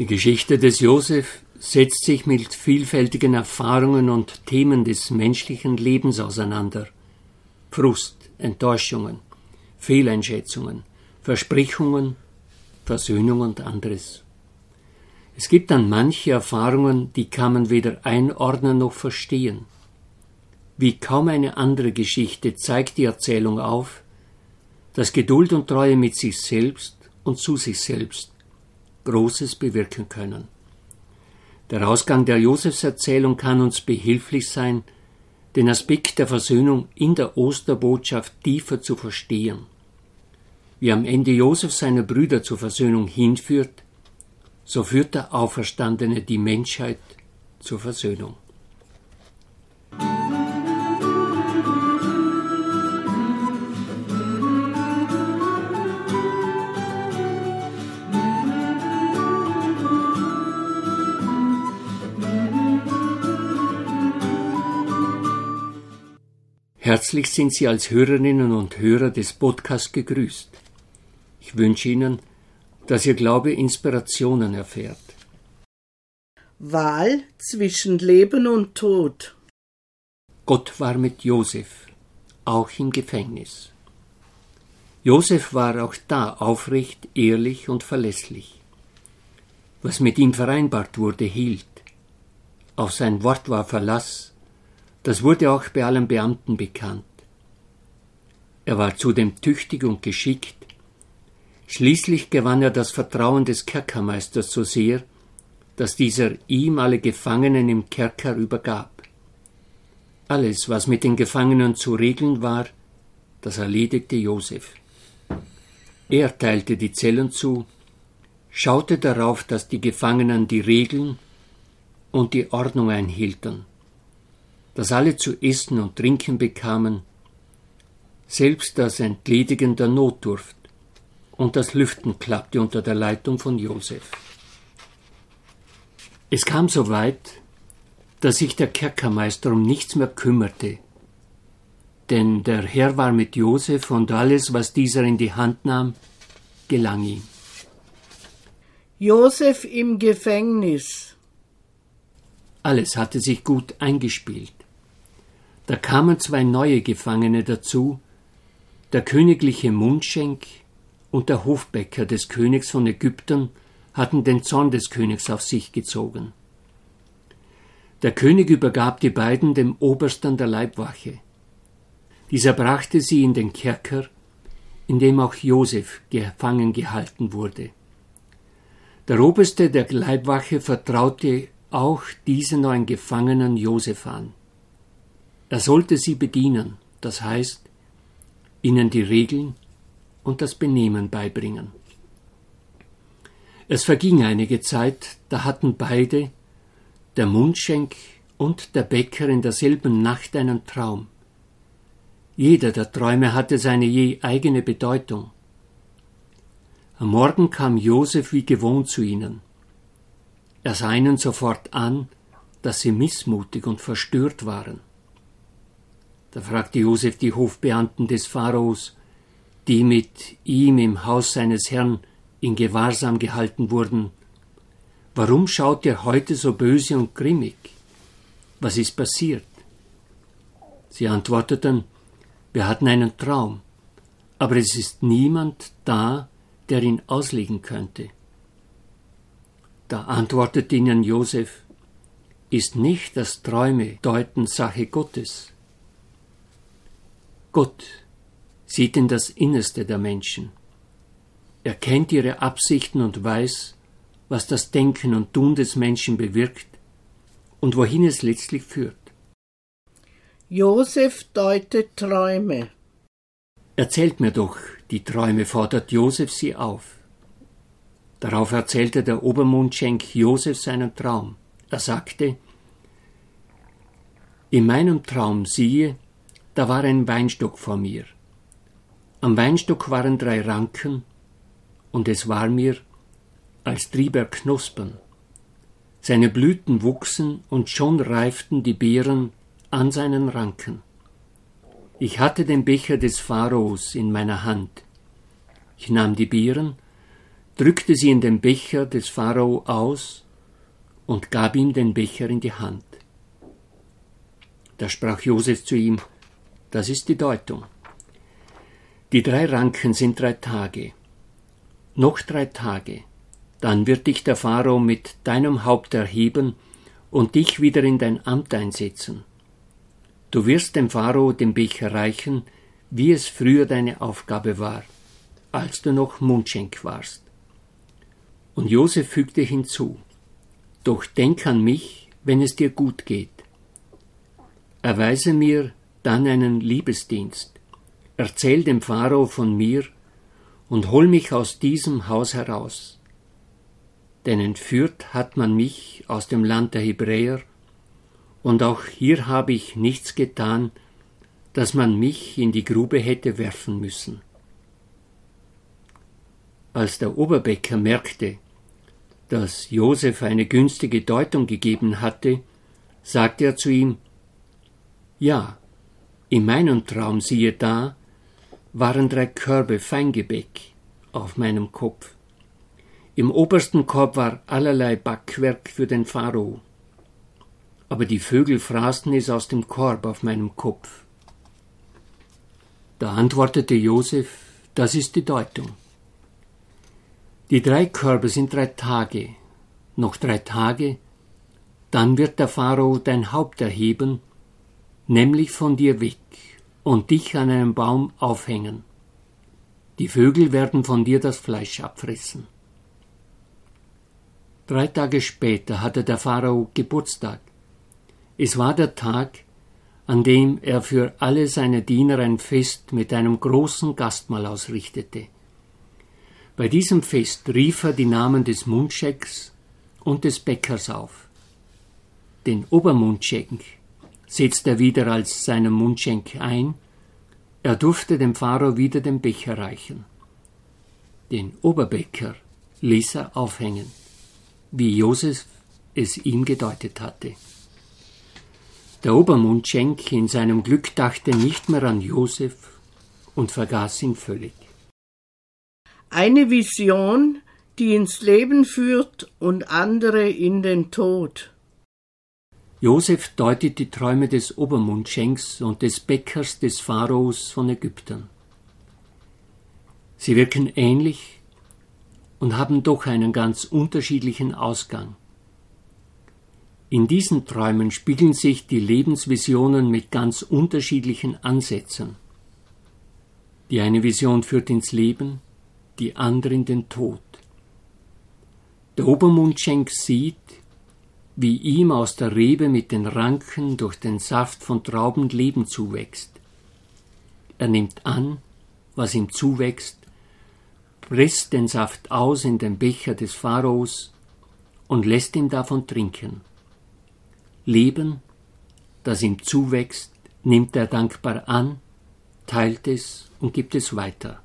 Die Geschichte des Josef setzt sich mit vielfältigen Erfahrungen und Themen des menschlichen Lebens auseinander. Frust, Enttäuschungen, Fehleinschätzungen, Versprechungen, Versöhnung und anderes. Es gibt dann manche Erfahrungen, die kann man weder einordnen noch verstehen. Wie kaum eine andere Geschichte zeigt die Erzählung auf, dass Geduld und Treue mit sich selbst und zu sich selbst Großes bewirken können. Der Ausgang der Josefserzählung kann uns behilflich sein, den Aspekt der Versöhnung in der Osterbotschaft tiefer zu verstehen. Wie am Ende Josef seine Brüder zur Versöhnung hinführt, so führt der Auferstandene die Menschheit zur Versöhnung. Herzlich sind Sie als Hörerinnen und Hörer des Podcasts gegrüßt. Ich wünsche Ihnen, dass Ihr Glaube Inspirationen erfährt. Wahl zwischen Leben und Tod. Gott war mit Josef, auch im Gefängnis. Josef war auch da aufrecht, ehrlich und verlässlich. Was mit ihm vereinbart wurde, hielt. Auf sein Wort war Verlass, das wurde auch bei allen Beamten bekannt. Er war zudem tüchtig und geschickt. Schließlich gewann er das Vertrauen des Kerkermeisters so sehr, dass dieser ihm alle Gefangenen im Kerker übergab. Alles, was mit den Gefangenen zu regeln war, das erledigte Josef. Er teilte die Zellen zu, schaute darauf, dass die Gefangenen die Regeln und die Ordnung einhielten dass alle zu essen und trinken bekamen, selbst das Entledigen der Notdurft und das Lüften klappte unter der Leitung von Josef. Es kam so weit, dass sich der Kerkermeister um nichts mehr kümmerte, denn der Herr war mit Josef und alles, was dieser in die Hand nahm, gelang ihm. Josef im Gefängnis. Alles hatte sich gut eingespielt. Da kamen zwei neue Gefangene dazu, der königliche Mundschenk und der Hofbäcker des Königs von Ägypten hatten den Zorn des Königs auf sich gezogen. Der König übergab die beiden dem Obersten der Leibwache. Dieser brachte sie in den Kerker, in dem auch Josef gefangen gehalten wurde. Der Oberste der Leibwache vertraute auch diesen neuen Gefangenen Josef an. Er sollte sie bedienen, das heißt, ihnen die Regeln und das Benehmen beibringen. Es verging einige Zeit, da hatten beide, der Mundschenk und der Bäcker in derselben Nacht einen Traum. Jeder der Träume hatte seine je eigene Bedeutung. Am Morgen kam Josef wie gewohnt zu ihnen. Er sah ihnen sofort an, dass sie missmutig und verstört waren. Da fragte Josef die Hofbeamten des Pharaos, die mit ihm im Haus seines Herrn in Gewahrsam gehalten wurden, warum schaut ihr heute so böse und grimmig? Was ist passiert? Sie antworteten, wir hatten einen Traum, aber es ist niemand da, der ihn auslegen könnte. Da antwortete ihnen Josef, ist nicht das Träume deuten Sache Gottes. Gott sieht in das Innerste der Menschen. Er kennt ihre Absichten und weiß, was das Denken und Tun des Menschen bewirkt und wohin es letztlich führt. Josef deutet Träume. Erzählt mir doch die Träume, fordert Josef sie auf. Darauf erzählte der Obermundschenk Josef seinen Traum. Er sagte, In meinem Traum siehe, da war ein Weinstock vor mir. Am Weinstock waren drei Ranken, und es war mir, als trieb er Knospen. Seine Blüten wuchsen, und schon reiften die Beeren an seinen Ranken. Ich hatte den Becher des Pharaos in meiner Hand. Ich nahm die Beeren, drückte sie in den Becher des Pharao aus und gab ihm den Becher in die Hand. Da sprach Josef zu ihm, das ist die Deutung. Die drei Ranken sind drei Tage. Noch drei Tage, dann wird dich der Pharao mit deinem Haupt erheben und dich wieder in dein Amt einsetzen. Du wirst dem Pharao den Becher reichen, wie es früher deine Aufgabe war, als du noch Mundschenk warst. Und Josef fügte hinzu, Doch denk an mich, wenn es dir gut geht. Erweise mir dann einen Liebesdienst, erzähl dem Pharao von mir und hol mich aus diesem Haus heraus. Denn entführt hat man mich aus dem Land der Hebräer, und auch hier habe ich nichts getan, dass man mich in die Grube hätte werfen müssen. Als der Oberbäcker merkte, dass Josef eine günstige Deutung gegeben hatte, sagte er zu ihm Ja, in meinem Traum siehe da, waren drei Körbe Feingebäck auf meinem Kopf. Im obersten Korb war allerlei Backwerk für den Pharao. Aber die Vögel fraßen es aus dem Korb auf meinem Kopf. Da antwortete Josef, das ist die Deutung. Die drei Körbe sind drei Tage, noch drei Tage, dann wird der Pharao dein Haupt erheben, nämlich von dir weg, und dich an einem Baum aufhängen. Die Vögel werden von dir das Fleisch abfressen. Drei Tage später hatte der Pharao Geburtstag. Es war der Tag, an dem er für alle seine Diener ein Fest mit einem großen Gastmahl ausrichtete. Bei diesem Fest rief er die Namen des Mundschecks und des Bäckers auf. Den Obermundschenk setzte er wieder als seinen Mundschenk ein, er durfte dem Pharao wieder den Becher reichen. Den Oberbäcker ließ er aufhängen, wie Josef es ihm gedeutet hatte. Der Obermundschenk in seinem Glück dachte nicht mehr an Josef und vergaß ihn völlig. Eine Vision, die ins Leben führt und andere in den Tod. Josef deutet die Träume des Obermundschenks und des Bäckers des Pharaos von Ägyptern. Sie wirken ähnlich und haben doch einen ganz unterschiedlichen Ausgang. In diesen Träumen spiegeln sich die Lebensvisionen mit ganz unterschiedlichen Ansätzen. Die eine Vision führt ins Leben, die andere in den Tod. Der Obermundschenk sieht, wie ihm aus der Rebe mit den Ranken durch den Saft von Trauben Leben zuwächst. Er nimmt an, was ihm zuwächst, presst den Saft aus in den Becher des Pharaos und lässt ihn davon trinken. Leben, das ihm zuwächst, nimmt er dankbar an, teilt es und gibt es weiter.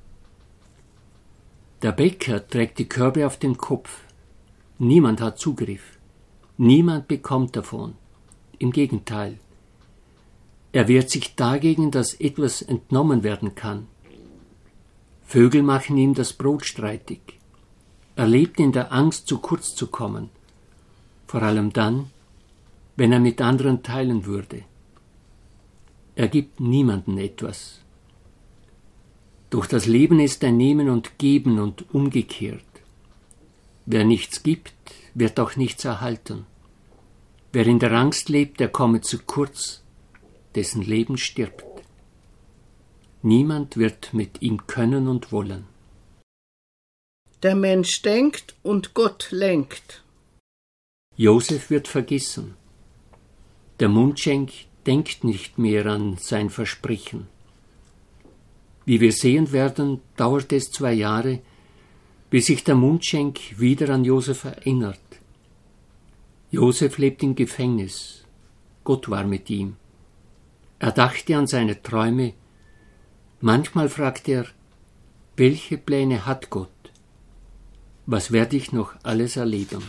Der Bäcker trägt die Körbe auf dem Kopf. Niemand hat Zugriff. Niemand bekommt davon. Im Gegenteil. Er wehrt sich dagegen, dass etwas entnommen werden kann. Vögel machen ihm das Brot streitig. Er lebt in der Angst, zu kurz zu kommen. Vor allem dann, wenn er mit anderen teilen würde. Er gibt niemanden etwas. Durch das Leben ist ein Nehmen und Geben und umgekehrt. Wer nichts gibt, wird auch nichts erhalten. Wer in der Angst lebt, der komme zu kurz, dessen Leben stirbt. Niemand wird mit ihm können und wollen. Der Mensch denkt und Gott lenkt. Josef wird vergessen. Der Mundschenk denkt nicht mehr an sein Versprechen. Wie wir sehen werden, dauert es zwei Jahre, bis sich der Mundschenk wieder an Josef erinnert. Josef lebt im Gefängnis. Gott war mit ihm. Er dachte an seine Träume. Manchmal fragte er, welche Pläne hat Gott? Was werde ich noch alles erleben?